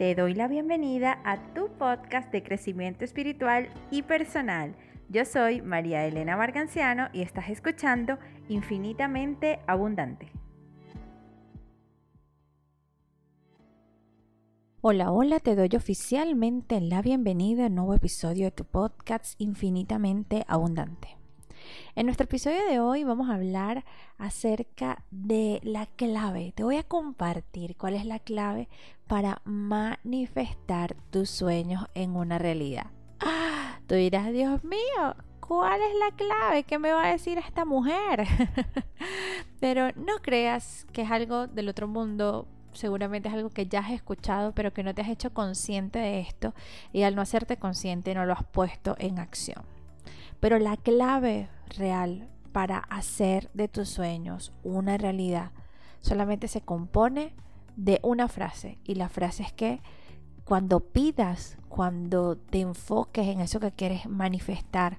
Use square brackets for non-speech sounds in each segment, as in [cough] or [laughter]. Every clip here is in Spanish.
Te doy la bienvenida a tu podcast de crecimiento espiritual y personal. Yo soy María Elena Marganciano y estás escuchando Infinitamente Abundante. Hola, hola, te doy oficialmente la bienvenida a un nuevo episodio de tu podcast Infinitamente Abundante. En nuestro episodio de hoy vamos a hablar acerca de la clave. Te voy a compartir cuál es la clave para manifestar tus sueños en una realidad. ¡Ah! Tú dirás, Dios mío, ¿cuál es la clave? ¿Qué me va a decir esta mujer? [laughs] pero no creas que es algo del otro mundo. Seguramente es algo que ya has escuchado, pero que no te has hecho consciente de esto y al no hacerte consciente no lo has puesto en acción. Pero la clave real para hacer de tus sueños una realidad solamente se compone de una frase. Y la frase es que cuando pidas, cuando te enfoques en eso que quieres manifestar,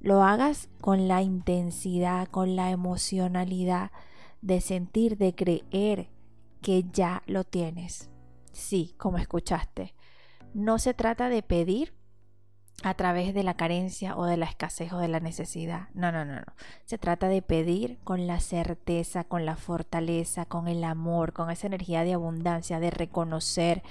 lo hagas con la intensidad, con la emocionalidad de sentir, de creer que ya lo tienes. Sí, como escuchaste. No se trata de pedir a través de la carencia o de la escasez o de la necesidad. No, no, no, no. Se trata de pedir con la certeza, con la fortaleza, con el amor, con esa energía de abundancia, de reconocer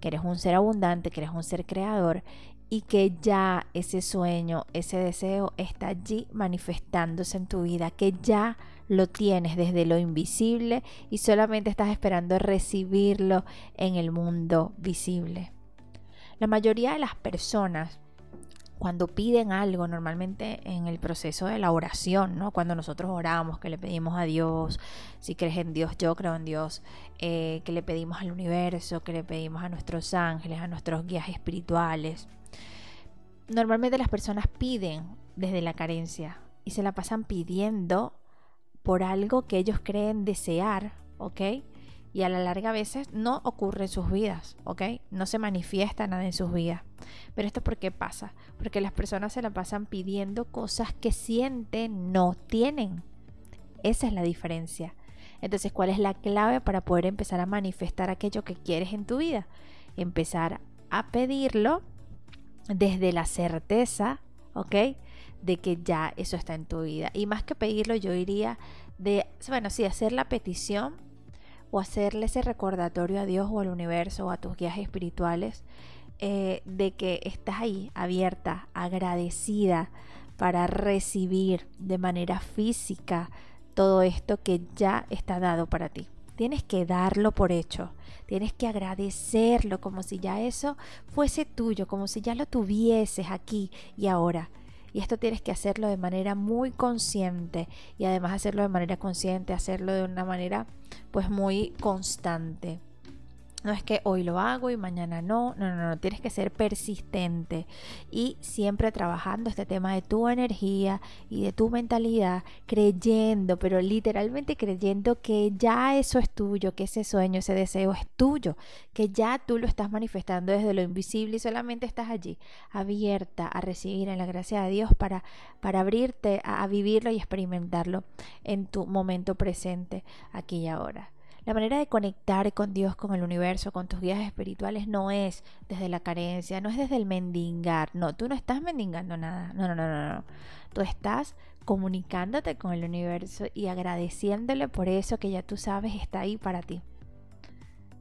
que eres un ser abundante, que eres un ser creador y que ya ese sueño, ese deseo está allí manifestándose en tu vida, que ya lo tienes desde lo invisible y solamente estás esperando recibirlo en el mundo visible. La mayoría de las personas cuando piden algo, normalmente en el proceso de la oración, ¿no? Cuando nosotros oramos, que le pedimos a Dios, si crees en Dios, yo creo en Dios, eh, que le pedimos al universo, que le pedimos a nuestros ángeles, a nuestros guías espirituales. Normalmente las personas piden desde la carencia y se la pasan pidiendo por algo que ellos creen desear, ¿ok? Y a la larga a veces no ocurre en sus vidas, ¿ok? No se manifiesta nada en sus vidas. Pero esto por qué pasa? Porque las personas se la pasan pidiendo cosas que sienten no tienen. Esa es la diferencia. Entonces, ¿cuál es la clave para poder empezar a manifestar aquello que quieres en tu vida? Empezar a pedirlo desde la certeza, ¿ok? De que ya eso está en tu vida. Y más que pedirlo, yo diría de, bueno, sí, hacer la petición o hacerle ese recordatorio a Dios o al universo o a tus guías espirituales eh, de que estás ahí abierta, agradecida para recibir de manera física todo esto que ya está dado para ti. Tienes que darlo por hecho, tienes que agradecerlo como si ya eso fuese tuyo, como si ya lo tuvieses aquí y ahora. Y esto tienes que hacerlo de manera muy consciente y además hacerlo de manera consciente, hacerlo de una manera pues muy constante. No es que hoy lo hago y mañana no, no, no, no, tienes que ser persistente y siempre trabajando este tema de tu energía y de tu mentalidad, creyendo, pero literalmente creyendo que ya eso es tuyo, que ese sueño, ese deseo es tuyo, que ya tú lo estás manifestando desde lo invisible y solamente estás allí, abierta a recibir en la gracia de Dios para, para abrirte a vivirlo y experimentarlo en tu momento presente, aquí y ahora. La manera de conectar con Dios, con el universo, con tus guías espirituales no es desde la carencia, no es desde el mendigar. No, tú no estás mendigando nada. No, no, no, no, no. Tú estás comunicándote con el universo y agradeciéndole por eso que ya tú sabes está ahí para ti.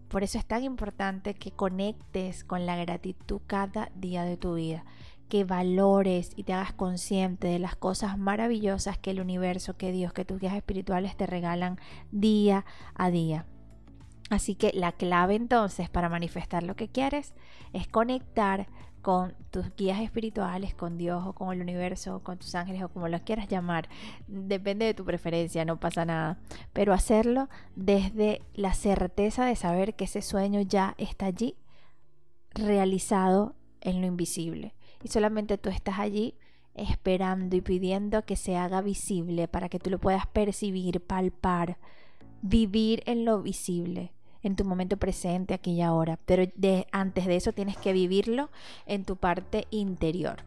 Por eso es tan importante que conectes con la gratitud cada día de tu vida que valores y te hagas consciente de las cosas maravillosas que el universo, que Dios, que tus guías espirituales te regalan día a día. Así que la clave entonces para manifestar lo que quieres es conectar con tus guías espirituales, con Dios o con el universo, o con tus ángeles o como los quieras llamar. Depende de tu preferencia, no pasa nada. Pero hacerlo desde la certeza de saber que ese sueño ya está allí, realizado en lo invisible y solamente tú estás allí esperando y pidiendo que se haga visible para que tú lo puedas percibir, palpar, vivir en lo visible, en tu momento presente, aquí y ahora. Pero de, antes de eso tienes que vivirlo en tu parte interior.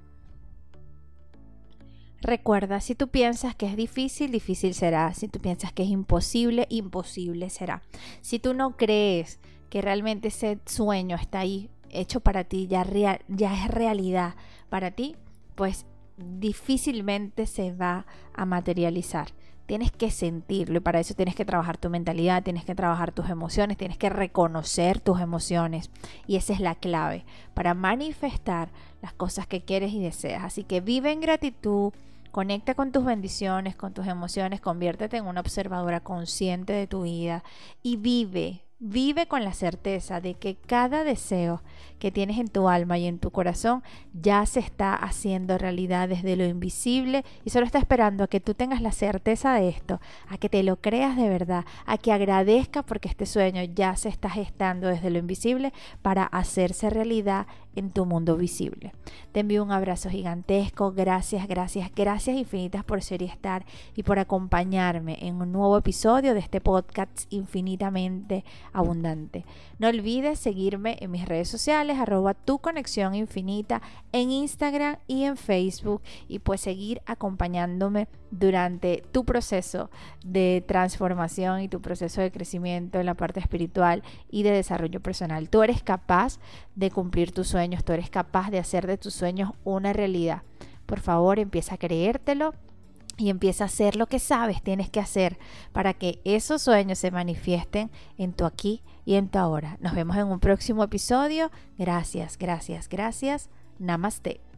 Recuerda, si tú piensas que es difícil, difícil será. Si tú piensas que es imposible, imposible será. Si tú no crees que realmente ese sueño está ahí, hecho para ti, ya, ya es realidad para ti, pues difícilmente se va a materializar. Tienes que sentirlo y para eso tienes que trabajar tu mentalidad, tienes que trabajar tus emociones, tienes que reconocer tus emociones. Y esa es la clave para manifestar las cosas que quieres y deseas. Así que vive en gratitud, conecta con tus bendiciones, con tus emociones, conviértete en una observadora consciente de tu vida y vive Vive con la certeza de que cada deseo que tienes en tu alma y en tu corazón ya se está haciendo realidad desde lo invisible y solo está esperando a que tú tengas la certeza de esto, a que te lo creas de verdad, a que agradezcas porque este sueño ya se está gestando desde lo invisible para hacerse realidad en tu mundo visible. Te envío un abrazo gigantesco, gracias, gracias, gracias infinitas por ser y estar y por acompañarme en un nuevo episodio de este podcast infinitamente abundante. No olvides seguirme en mis redes sociales, arroba tu conexión infinita, en Instagram y en Facebook y pues seguir acompañándome durante tu proceso de transformación y tu proceso de crecimiento en la parte espiritual y de desarrollo personal. Tú eres capaz de cumplir tus sueños, tú eres capaz de hacer de tus sueños una realidad. Por favor, empieza a creértelo y empieza a hacer lo que sabes tienes que hacer para que esos sueños se manifiesten en tu aquí y en tu ahora. Nos vemos en un próximo episodio. Gracias, gracias, gracias. Namaste.